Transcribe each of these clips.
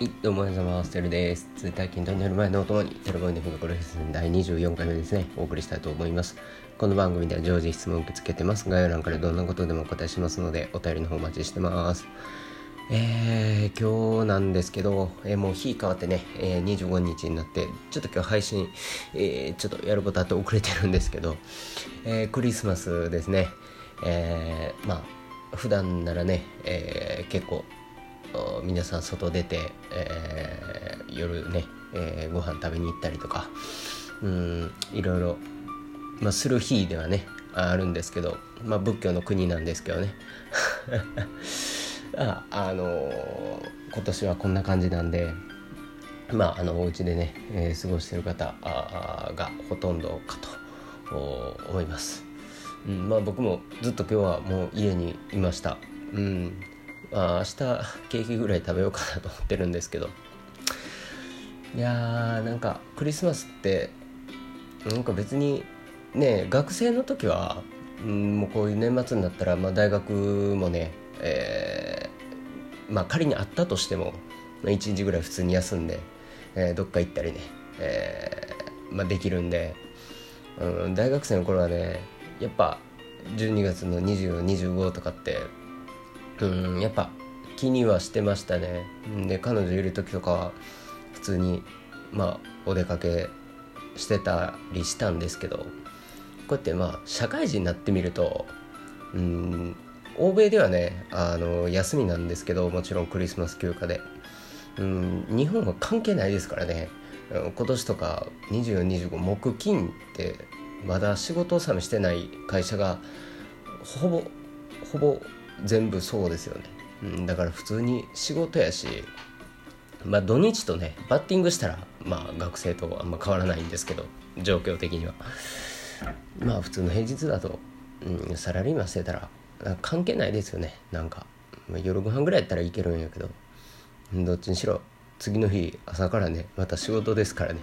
はい、どうも皆様、ステルです。ツイッター筋トレにる前のお供に、テレボインでフのコレフス第24回目ですね、お送りしたいと思います。この番組では常時質問を受け付けてます。概要欄からどんなことでもお答えしますので、お便りの方お待ちしてます。えー、今日なんですけど、えー、もう日変わってね、えー、25日になって、ちょっと今日配信、えー、ちょっとやることあって遅れてるんですけど、えー、クリスマスですね。えー、まあ、普段ならね、えー、結構、皆さん外出て、えー、夜ね、えー、ご飯食べに行ったりとかうんいろいろ、まあ、する日ではねあるんですけど、まあ、仏教の国なんですけどね。あ、あのー、今年はこんな感じなんでまああのお家でね、えー、過ごしてる方がほとんどかと思います、うんまあ、僕もずっと今日はもう家にいました、うん、あ明日ケーキぐらい食べようかなと思ってるんですけど。いやーなんかクリスマスってなんか別にね学生の時は、うん、もうこういう年末になったら、まあ、大学もね、えー、まあ仮にあったとしても、まあ、1日ぐらい普通に休んで、えー、どっか行ったりね、えーまあ、できるんで、うん、大学生の頃はねやっぱ12月の2025とかってうん。やっぱ気にはしてましたね。で彼女いる時とかは普通にまあお出かけしてたりしたんですけどこうやってまあ社会人になってみるとうん欧米ではねあの休みなんですけどもちろんクリスマス休暇で。うん日本は関係ないですからね。今年とか2425木金ってまだ仕事納めしてない会社がほぼほぼ全部そうですよね、うん、だから普通に仕事やしまあ土日とねバッティングしたらまあ学生とあんま変わらないんですけど状況的には。まあ普通の平日だと、うん、サラリーマンしてたら関係ないですよね。なんか、ま、夜ご飯ぐらいやったらいけるんやけどどっちにしろ次の日朝からねまた仕事ですからね。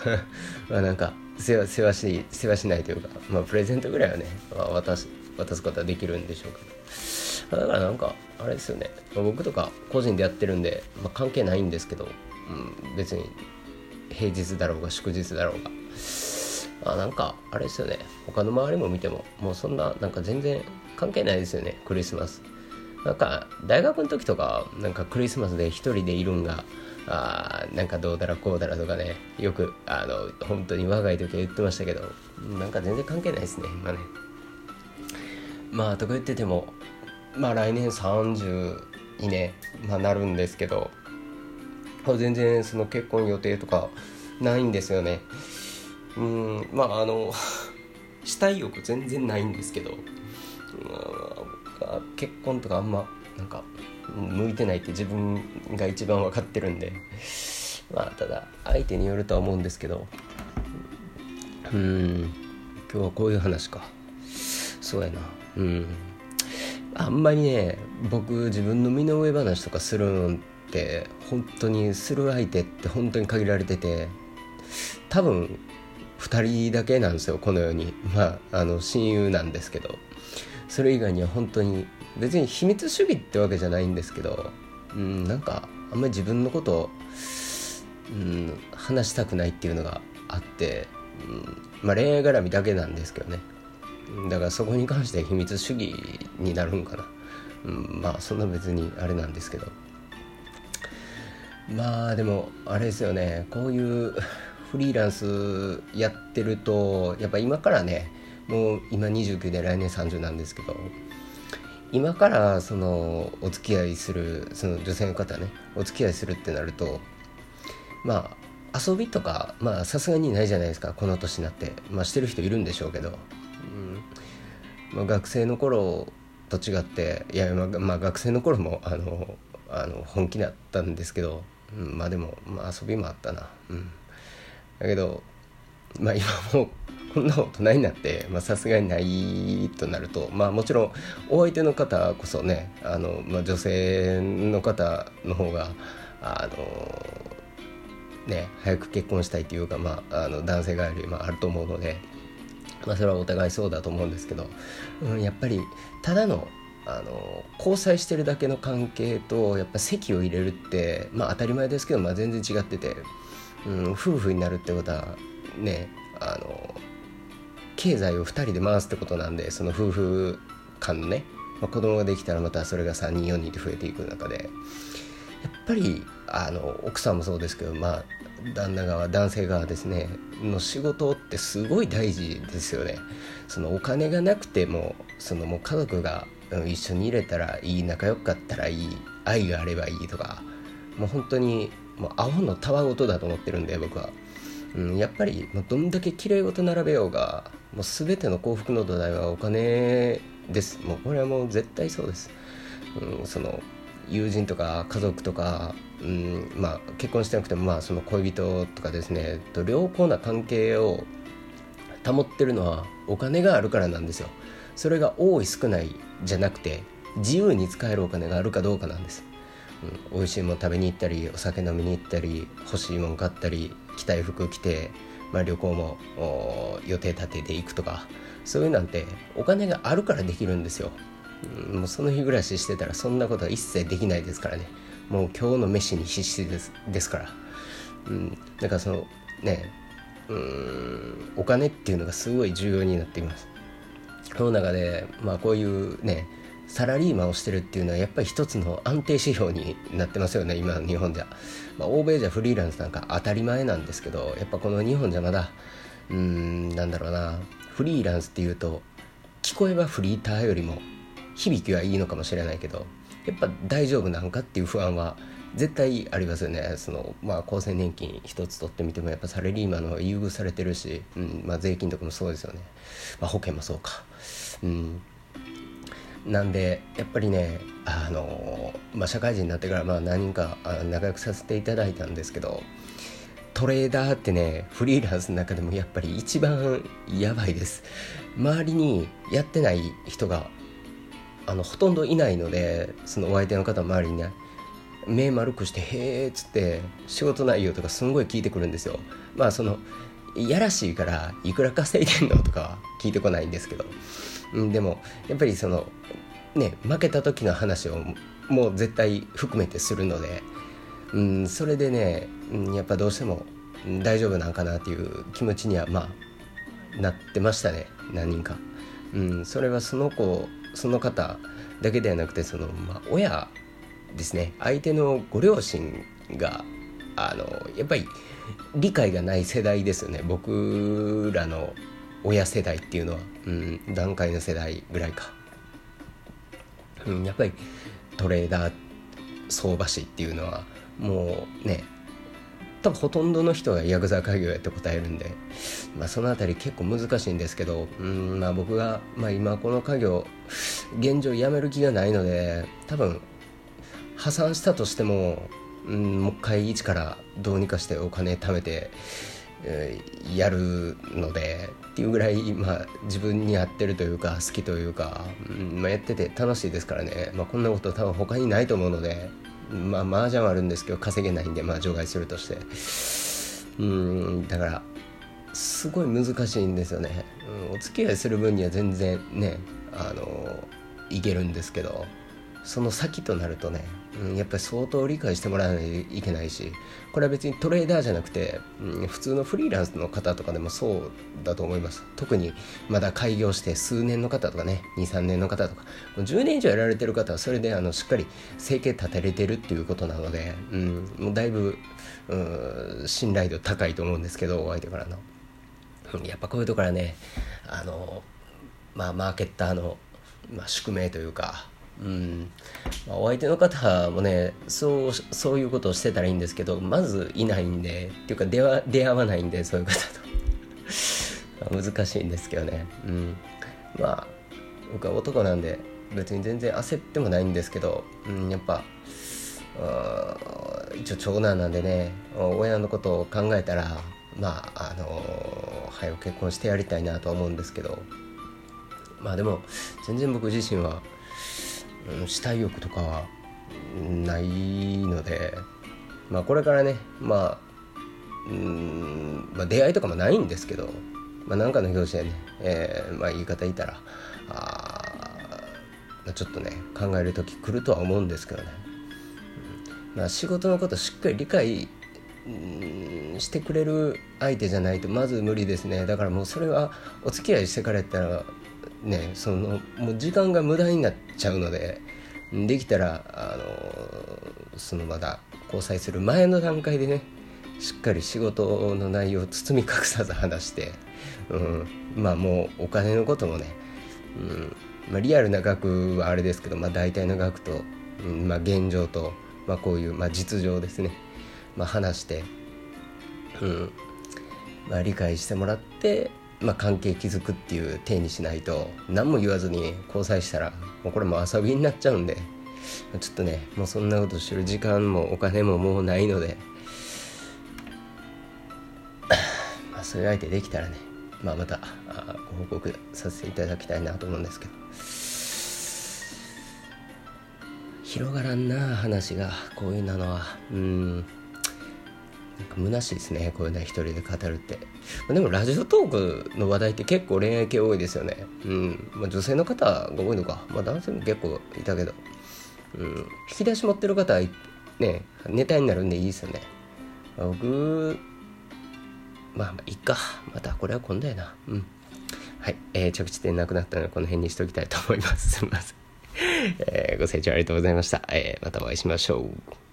まあなんか世話世話し世話しないというか、まあ、プレゼントぐらいはね、まあ、渡す渡すことはできるんでしょうけど。だからなんかあれですよね、僕とか個人でやってるんで、まあ、関係ないんですけど、うん、別に平日だろうが祝日だろうが。あなんかあれですよね。他の周りも見てももうそんななんか全然関係ないですよね。クリスマス。なんか大学の時とかなんかクリスマスで一人でいるんがあなんかどうだらこうだらとかね。よくあの本当に若い時は言ってましたけどなんか全然関係ないですね今ね。まあとか言っててもまあ来年30にね、まあ、なるんですけど全然その結婚予定とかないんですよね。うんまああの死体欲全然ないんですけど、まあ、結婚とかあんまなんか向いてないって自分が一番分かってるんでまあただ相手によるとは思うんですけどうん今日はこういう話か。そうやな。うん。あんまりね僕自分の身の上話とかするのって本当にする相手って本当に限られてて多分2人だけなんですよこの世に。まああの親友なんですけど。それ以外には本当に別に秘密主義ってわけじゃないんですけどうんなんかあんまり自分のこと、うん、話したくないっていうのがあって、うんまあ、恋愛絡みだけなんですけどね。だからそこに関して秘密主義になるんかな、うん、まあそんな別にあれなんですけど。まあでもあれですよね。こういう フリーランスやってるとやっぱ今からねもう今29で来年30なんですけど今からそのお付き合いするその女性の方ねお付き合いするってなるとまあ遊びとかまあさすがにないじゃないですか。この年になって。まあしてる人いるんでしょうけど。うんまあ、学生の頃と違っていや、まあ、学生の頃もあのあの本気だったんですけど、うん、まあでも、まあ、遊びもあったなうんだけどまあ今もうこんな大人になってさすがにないとなるとまあもちろんお相手の方こそねあの、まあ、女性の方の方があのね早く結婚したいというか、まあ、あの男性がより、まあ、あると思うので。まあ、それはお互いそうだと思うんですけど、うん、やっぱりただのあの交際してるだけの関係とやっぱ籍を入れるってまあ当たり前ですけど、まあ、全然違ってて、うん、夫婦になるってことはねあの経済を2人で回すってことなんでその夫婦間のね、まあ、子供ができたらまたそれが3人4人で増えていく中でやっぱりあの奥さんもそうですけどまあ旦那側男性側ですねの仕事ってすごい大事ですよね。そのお金がなくてもそのもう家族が一緒に入れたらいい仲良かったらいい愛があればいいとかもう本当にもう青のたわごとだと思ってるんで僕は、うん、やっぱりもうどんだけ綺麗事並べようがもう全ての幸福の土台はお金です。もうこれはもう絶対そうです、うん、その友人とか家族とか、うんまあ、結婚してなくても、まあ、その恋人とかですねと良好な関係を保ってるのはお金があるからなんですよ。それが多い少ないじゃなくて自由に使えるお金があるかどうかなんです、うん、美味しいもの食べに行ったりお酒飲みに行ったり欲しいもの買ったり着たい服着て、まあ、旅行も予定立てていくとかそういうなんてお金があるからできるんですよ。もうその日暮らししてたらそんなことは一切できないですからね。もう今日の飯に必死ですですから、うん、だからそのねうんお金っていうのがすごい重要になっています。その中でまあこういうねサラリーマンをしてるっていうのはやっぱり一つの安定指標になってますよね今の日本じゃ、まあ、欧米じゃフリーランスなんか当たり前なんですけどやっぱこの日本じゃまだうーんなんだろうなフリーランスっていうと聞こえはフリーターよりも響きはいいのかもしれないけどやっぱ大丈夫なんかっていう不安は絶対ありますよね。その、まあ、厚生年金一つ取ってみてもやっぱサラリーマンの優遇されてるし、うんまあ、税金とかもそうですよね、まあ、保険もそうか、うん、なんでやっぱりねあの、まあ、社会人になってからまあ何人か仲良くさせていただいたんですけどトレーダーってねフリーランスの中でもやっぱり一番やばいです。周りにやってない人があのほとんどいないのでそのお相手の方周りにね目丸くして「へえ」っつって仕事内容とかすんごい聞いてくるんですよ。まあそのやらしいからいくら稼いでんのとかは聞いてこないんですけど、うん、でもやっぱりそのね負けた時の話をもう絶対含めてするので、うん、それでね、やっぱどうしても大丈夫なんかなっていう気持ちにはまあなってましたね何人か、うん、それはその子その方だけではなくてその、まあ、親ですね。相手のご両親があのやっぱり理解がない世代ですよね。僕らの親世代っていうのは、うん、段階の世代ぐらいか、うん、やっぱりトレーダー相場師っていうのはもうね多分ほとんどの人がヤクザ家業やって答えるんで、まあ、その辺り結構難しいんですけどうんまあ僕が、まあ、今この家業現状やめる気がないので多分破産したとしても、うん、もう一回一からどうにかしてお金貯めて、えー、やるのでっていうぐらい、まあ、自分に合ってるというか好きというか、うんまあ、やってて楽しいですからね、まあ、こんなこと多分他にないと思うので。まあ麻雀はあるんですけど稼げないんでまあ除外するとして。うんだからすごい難しいんですよね、うん、お付き合いする分には全然ねあのいけるんですけど。その先となるとね、うん、やっぱり相当理解してもらわないといけないしこれは別にトレーダーじゃなくて、うん、普通のフリーランスの方とかでもそうだと思います特にまだ開業して数年の方とかね23年の方とか10年以上やられてる方はそれであのしっかり生計立てれてるっていうことなので、うん、もうだいぶ、うん、信頼度高いと思うんですけどお相手からの。やっぱこういうところはねあのまあマーケッターの、まあ、宿命というかうん。まあ、お相手の方もねそうそういうことをしてたらいいんですけどまずいないんでっていうか出会出会わないんでそういう方と。難しいんですけどね、うん、まあ僕は男なんで別に全然焦ってもないんですけど、うん、やっぱ一応長男なんでね親のことを考えたらまああの早く結婚してやりたいなとは思うんですけど。まあでも全然僕自身は死体欲とかはないので、まあ、これからね、まあうんまあ、出会いとかもないんですけど、まあ、なんかの表紙でね、えーまあ、言い方いたらあまあ、ちょっとね考える時来るとは思うんですけどね、まあ、仕事のことしっかり理解してくれる相手じゃないとまず無理ですね。だからもうそれはお付き合いしてからやったらねそのもう時間が無駄になっちゃうのでできたらあのそのまだ交際する前の段階でねしっかり仕事の内容を包み隠さず話して、うん、まあもうお金のこともね、うんまあ、リアルな額はあれですけど、まあ、大体の額と、うんまあ、現状と、まあ、こういう、まあ、実情ですね、まあ、話して、うんまあ、理解してもらって、まあ、関係築くっていう体にしないと何も言わずに交際したらもうこれも遊びになっちゃうんでちょっとねもうそんなことしてる時間もお金ももうないので まあそういう相手できたらねまあまたご報告させていただきたいなと思うんですけど。広がらんな話がこういうのは。うん。虚しいですねこういうの一人で語るって。でもラジオトークの話題って結構恋愛系多いですよね。うん。まあ、女性の方が多いのか、まあ、男性も結構いたけど、うん、引き出し持ってる方はねネタになるんでいいですよね、まあ、僕まあまあいいか。またこれは今度やな。うん。はい、えー、着地点なくなったのでこの辺にしておきたいと思います。すみません、えー、ご清聴ありがとうございました、えー、またお会いしましょう。